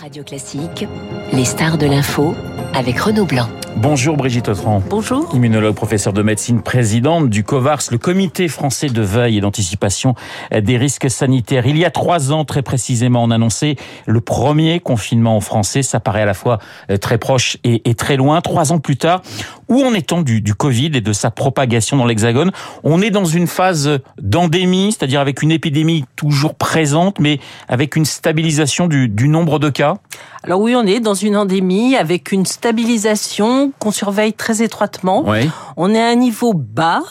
Radio Classique, les stars de l'info avec Renaud Blanc. Bonjour Brigitte Autran. Bonjour. Immunologue, professeur de médecine, présidente du COVARS, le comité français de veille et d'anticipation des risques sanitaires. Il y a trois ans, très précisément, on annonçait le premier confinement en français. Ça paraît à la fois euh, très proche et, très loin. Trois ans plus tard, où en est-on du, du Covid et de sa propagation dans l'Hexagone? On est dans une phase d'endémie, c'est-à-dire avec une épidémie toujours présente, mais avec une stabilisation du, du nombre de cas? Alors oui, on est dans une endémie avec une stabilisation qu'on surveille très étroitement. On est à un niveau bas,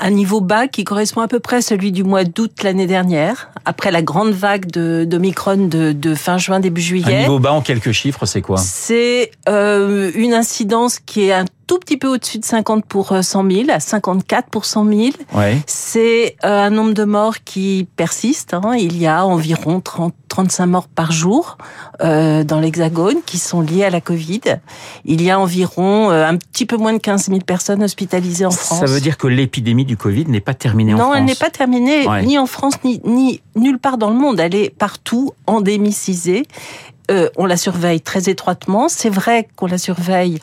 un niveau bas qui correspond à peu près à celui du mois d'août l'année dernière, après la grande vague de, de de, de, fin juin, début juillet. Un niveau bas en quelques chiffres, c'est quoi? C'est euh, une incidence qui est un tout petit peu au-dessus de 50 pour 100 000, à 54 pour 100 000. C'est euh, un nombre de morts qui persiste. Hein. Il y a environ 30, 35 morts par jour euh, dans l'Hexagone qui sont liées à la Covid. Il y a environ euh, un petit peu moins de 15 000 personnes hospitalisées en France. Ça veut dire que l'épidémie du Covid n'est pas terminée en France Non, elle n'est pas terminée ni en France ni, ni nulle part dans le monde. Elle est partout endémicisée. Euh, on la surveille très étroitement. C'est vrai qu'on la surveille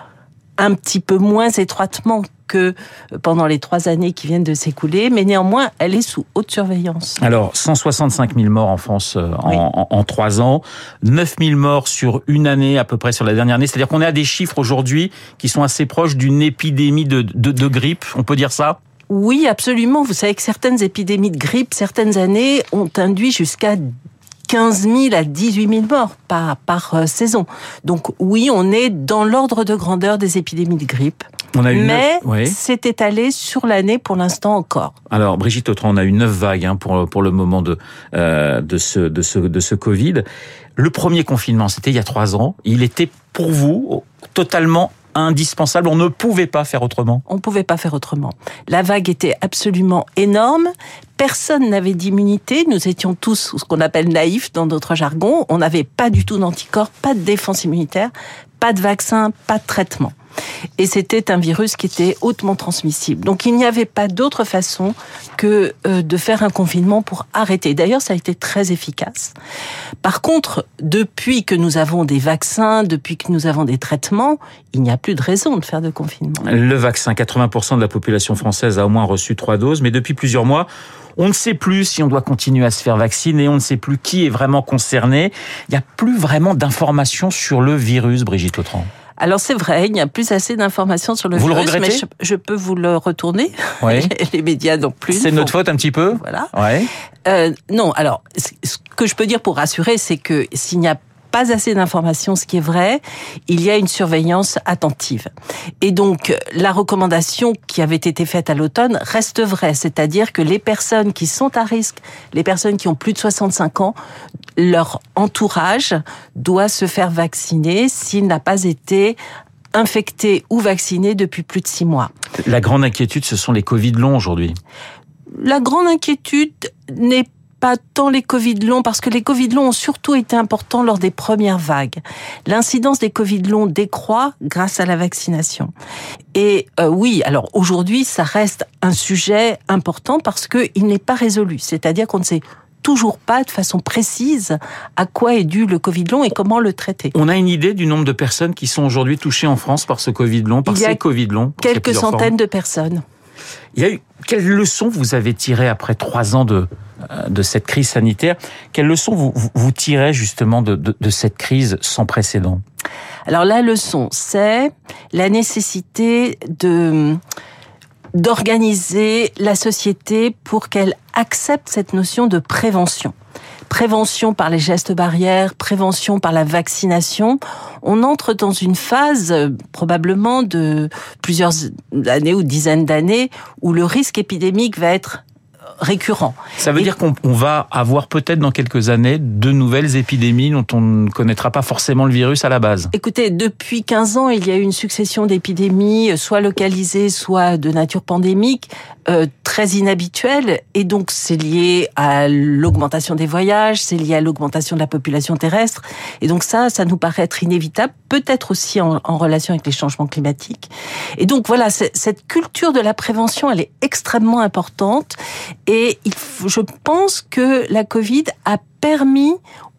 un petit peu moins étroitement que pendant les trois années qui viennent de s'écouler, mais néanmoins, elle est sous haute surveillance. Alors, 165 000 morts en France euh, en, trois ans, 9 000 morts sur une année à peu près sur la dernière année. C'est-à-dire qu'on est à des chiffres aujourd'hui qui sont assez proches d'une épidémie de, de grippe, on peut dire ça? Oui, absolument. Vous savez que certaines épidémies de grippe, certaines années, ont induit jusqu'à 15 000 à 18 000 morts par, par euh, saison. Donc oui, on est dans l'ordre de grandeur des épidémies de grippe. On a mais c'est étalé sur l'année pour l'instant encore. Alors Brigitte Autran, on a eu neuf vagues hein, pour, pour le moment de, euh, de, ce, de, ce, de ce Covid. Le premier confinement, c'était il y a trois ans. Il était pour vous totalement indispensable. On ne pouvait pas faire autrement. On ne pouvait pas faire autrement. La vague était absolument énorme. Personne n'avait d'immunité. Nous étions tous ce qu'on appelle naïfs dans notre jargon. On n'avait pas du tout d'anticorps, pas de défense immunitaire, pas de vaccin, pas de traitement. Et c'était un virus qui était hautement transmissible. Donc il n'y avait pas d'autre façon que euh, de faire un confinement pour arrêter. D'ailleurs, ça a été très efficace. Par contre, depuis que nous avons des vaccins, depuis que nous avons des traitements, il n'y a plus de raison de faire de confinement. Le vaccin, 80% de la population française a au moins reçu trois doses, mais depuis plusieurs mois, on ne sait plus si on doit continuer à se faire vacciner, on ne sait plus qui est vraiment concerné. Il n'y a plus vraiment d'informations sur le virus, Brigitte Autran. Alors c'est vrai, il n'y a plus assez d'informations sur le vous virus, le mais je, peux vous le retourner. Oui. Les médias non plus. C'est notre faute un petit peu. Voilà. Ouais. Euh, non, alors ce que je peux dire pour rassurer, c'est que s'il n'y a pas assez d'informations, ce qui est vrai, il y a une surveillance attentive. Et donc, la recommandation qui avait été faite à l'automne reste vraie, c'est-à-dire que les personnes qui sont à risque, les personnes qui ont plus de 65 ans, leur entourage doit se faire vacciner s'il n'a pas été infecté ou vacciné depuis plus de six mois. La grande inquiétude, ce sont les Covid longs aujourd'hui. La grande inquiétude n'est pas tant les Covid longs, parce que les Covid longs ont surtout été importants lors des premières vagues. L'incidence des Covid longs décroît grâce à la vaccination. Et euh, oui, alors aujourd'hui, ça reste un sujet important parce qu'il n'est pas résolu. C'est-à-dire qu'on ne sait toujours pas de façon précise à quoi est dû le Covid long et comment le traiter. On a une idée du nombre de personnes qui sont aujourd'hui touchées en France par ce Covid long, par ces Covid longs Quelques centaines de personnes. Il a eu quelles leçons vous avez tirées après trois ans de euh, cette crise sanitaire? Quelles leçons vous, tirez justement de, de, de cette crise sans précédent? Alors la leçon, c'est la nécessité de d'organiser la société pour qu'elle accepte cette notion de prévention prévention par les gestes barrières, prévention par la vaccination, on entre dans une phase euh, probablement de plusieurs années ou dizaines d'années où le risque épidémique va être récurrent. Ça veut dire qu'on va avoir peut-être dans quelques années de nouvelles épidémies dont on ne connaîtra pas forcément le virus à la base. Écoutez, depuis 15 ans, il y a eu une succession d'épidémies, soit localisées, soit de nature pandémique, euh, très inhabituelles. Et donc, c'est lié à l'augmentation des voyages, c'est lié à l'augmentation de la population terrestre. Et donc ça, ça nous paraît être inévitable, peut-être aussi en, en relation avec les changements climatiques. Et donc voilà, cette culture de la prévention, elle est extrêmement importante. Et je pense que la Covid a permis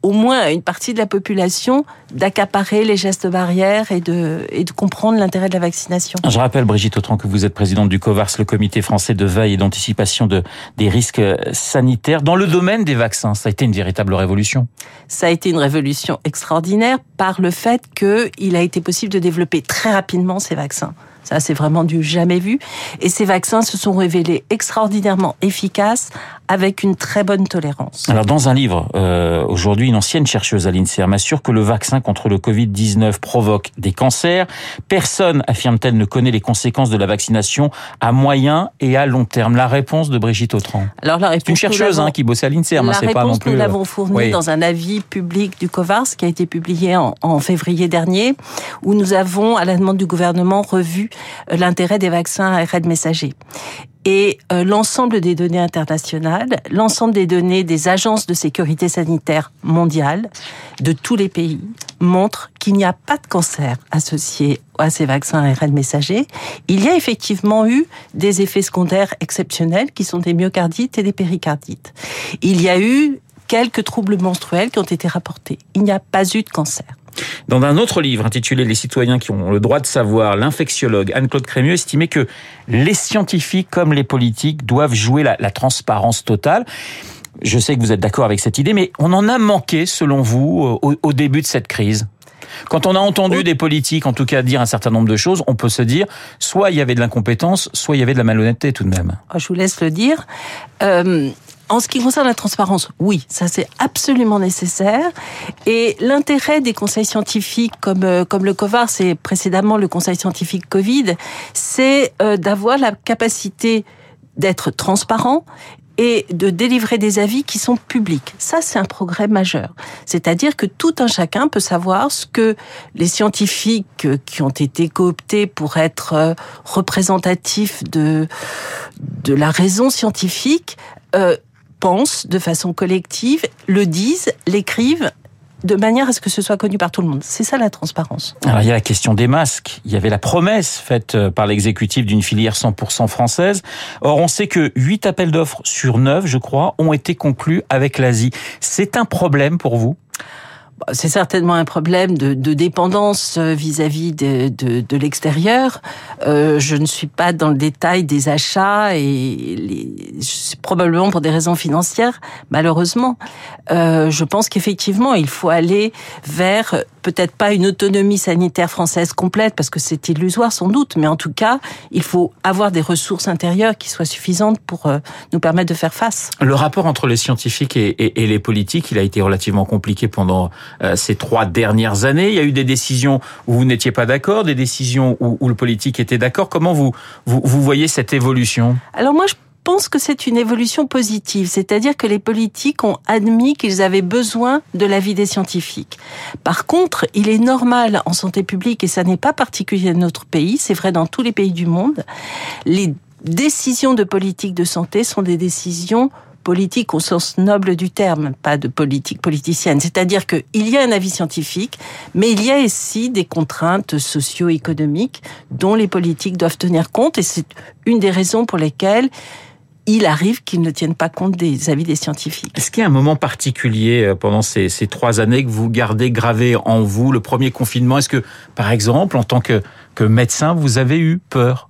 au moins à une partie de la population d'accaparer les gestes barrières et de, et de comprendre l'intérêt de la vaccination. Je rappelle, Brigitte Autran, que vous êtes présidente du COVARS, le comité français de veille et d'anticipation de, des risques sanitaires. Dans le domaine des vaccins, ça a été une véritable révolution. Ça a été une révolution extraordinaire par le fait qu'il a été possible de développer très rapidement ces vaccins. Ça, c'est vraiment du jamais vu. Et ces vaccins se sont révélés extraordinairement efficaces avec une très bonne tolérance. Alors, dans un livre, euh, aujourd'hui, une ancienne chercheuse à l'INSERM assure que le vaccin contre le Covid-19 provoque des cancers. Personne, affirme-t-elle, ne connaît les conséquences de la vaccination à moyen et à long terme. La réponse de Brigitte Autran. Alors, la réponse. Une chercheuse hein, qui bossait à l'INSERM, hein, c'est pas non plus. Nous l'avons fournie dans un avis public du COVARS qui a été publié en, en février dernier, où nous avons, à la demande du gouvernement, revu euh, l'intérêt des vaccins à ARN messager et euh, l'ensemble des données internationales, l'ensemble des données des agences de sécurité sanitaire mondiale de tous les pays montrent qu'il n'y a pas de cancer associé à ces vaccins ARN messagers. Il y a effectivement eu des effets secondaires exceptionnels qui sont des myocardites et des péricardites. Il y a eu quelques troubles menstruels qui ont été rapportés. Il n'y a pas eu de cancer. Dans un autre livre intitulé Les citoyens qui ont le droit de savoir, l'infectiologue Anne-Claude Crémieux estimait que les scientifiques comme les politiques doivent jouer la, la transparence totale. Je sais que vous êtes d'accord avec cette idée, mais on en a manqué, selon vous, au, au début de cette crise quand on a entendu des politiques, en tout cas, dire un certain nombre de choses, on peut se dire, soit il y avait de l'incompétence, soit il y avait de la malhonnêteté tout de même. Ah, je vous laisse le dire. Euh, en ce qui concerne la transparence, oui, ça c'est absolument nécessaire. Et l'intérêt des conseils scientifiques comme, euh, comme le COVAR, c'est précédemment le conseil scientifique Covid, c'est euh, d'avoir la capacité d'être transparent et de délivrer des avis qui sont publics. Ça, c'est un progrès majeur. C'est-à-dire que tout un chacun peut savoir ce que les scientifiques qui ont été cooptés pour être représentatifs de, de la raison scientifique euh, pensent de façon collective, le disent, l'écrivent de manière à ce que ce soit connu par tout le monde. C'est ça la transparence. Alors il y a la question des masques. Il y avait la promesse faite euh, par l'exécutif d'une filière 100% française. Or on sait que 8 appels d'offres sur 9, je crois, ont été conclus avec l'Asie. C'est un problème pour vous? C'est certainement un problème de, dépendance euh, vis-à-vis de, l'extérieur. Euh, je ne suis pas dans le détail des achats et les, probablement pour des raisons financières, malheureusement. Euh, je pense qu'effectivement, il faut aller vers peut-être pas une autonomie sanitaire française complète, parce que c'est illusoire sans doute, mais en tout cas, il faut avoir des ressources intérieures qui soient suffisantes pour nous permettre de faire face. Le rapport entre les scientifiques et, les politiques, il a été relativement compliqué pendant ces trois dernières années. Il y a eu des décisions où vous n'étiez pas d'accord, des décisions où, le politique était d'accord. Comment vous, vous, vous voyez cette évolution? Alors moi, je pense que c'est une évolution positive, c'est-à-dire que les politiques ont admis qu'ils avaient besoin de l'avis des scientifiques. Par contre, il est normal en santé publique, et ça n'est pas particulier dans notre pays, c'est vrai dans tous les pays du monde, les décisions de politique de santé sont des décisions politique au sens noble du terme, pas de politique politicienne. C'est-à-dire qu'il y a un avis scientifique, mais il y a aussi des contraintes socio-économiques dont les politiques doivent tenir compte, et c'est une des raisons pour lesquelles il arrive qu'ils ne tiennent pas compte des avis des scientifiques. Est-ce qu'il y a un moment particulier pendant ces, ces, trois années que vous gardez gravé en vous, le premier confinement? Est-ce que, par exemple, en tant que, que médecin, vous avez eu peur?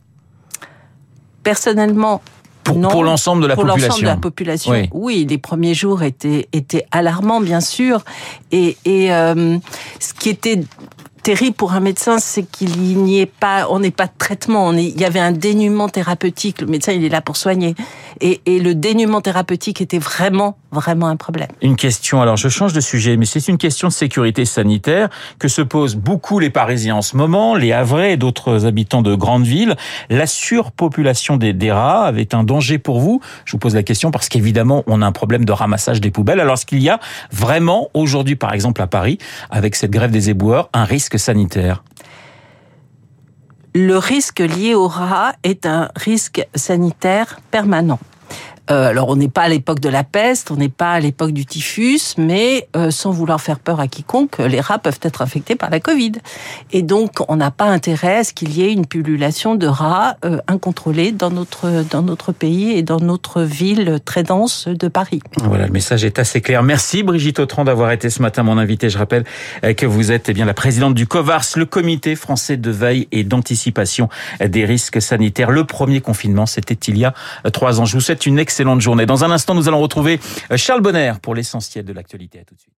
Personnellement, pour, pour l'ensemble de la pour population. de la population. Oui. oui. les premiers jours étaient étaient alarmants bien sûr, et, et euh, ce qui était terrible pour un médecin, c'est qu'il n'y ait pas, on n'est pas de traitement. Il y avait un dénuement thérapeutique. Le médecin, il est là pour soigner. Et, et, le dénuement thérapeutique était vraiment, vraiment un problème. Une question. Alors, je change de sujet, mais c'est une question de sécurité sanitaire que se posent beaucoup les Parisiens en ce moment, les Havrais et d'autres habitants de grandes villes. La surpopulation des, des rats avait un danger pour vous? Je vous pose la question parce qu'évidemment, on a un problème de ramassage des poubelles. Alors, est-ce qu'il y a vraiment aujourd'hui, par exemple à Paris, avec cette grève des éboueurs, un risque sanitaire le risque lié au rat est un risque sanitaire permanent. Euh, alors on n'est pas à l'époque de la peste, on n'est pas à l'époque du typhus, mais euh, sans vouloir faire peur à quiconque, les rats peuvent être infectés par la Covid. Et donc on n'a pas intérêt à ce qu'il y ait une pullulation de rats euh, incontrôlée dans notre dans notre pays et dans notre ville très dense de Paris. Voilà, le message est assez clair. Merci Brigitte Autran d'avoir été ce matin mon invité. Je rappelle que vous êtes eh bien la présidente du COVARS, le Comité français de veille et d'anticipation des risques sanitaires. Le premier confinement, c'était il y a trois ans. Je vous souhaite une excellente journée. Dans un instant, nous allons retrouver Charles Bonner pour l'essentiel de l'actualité. À tout de suite.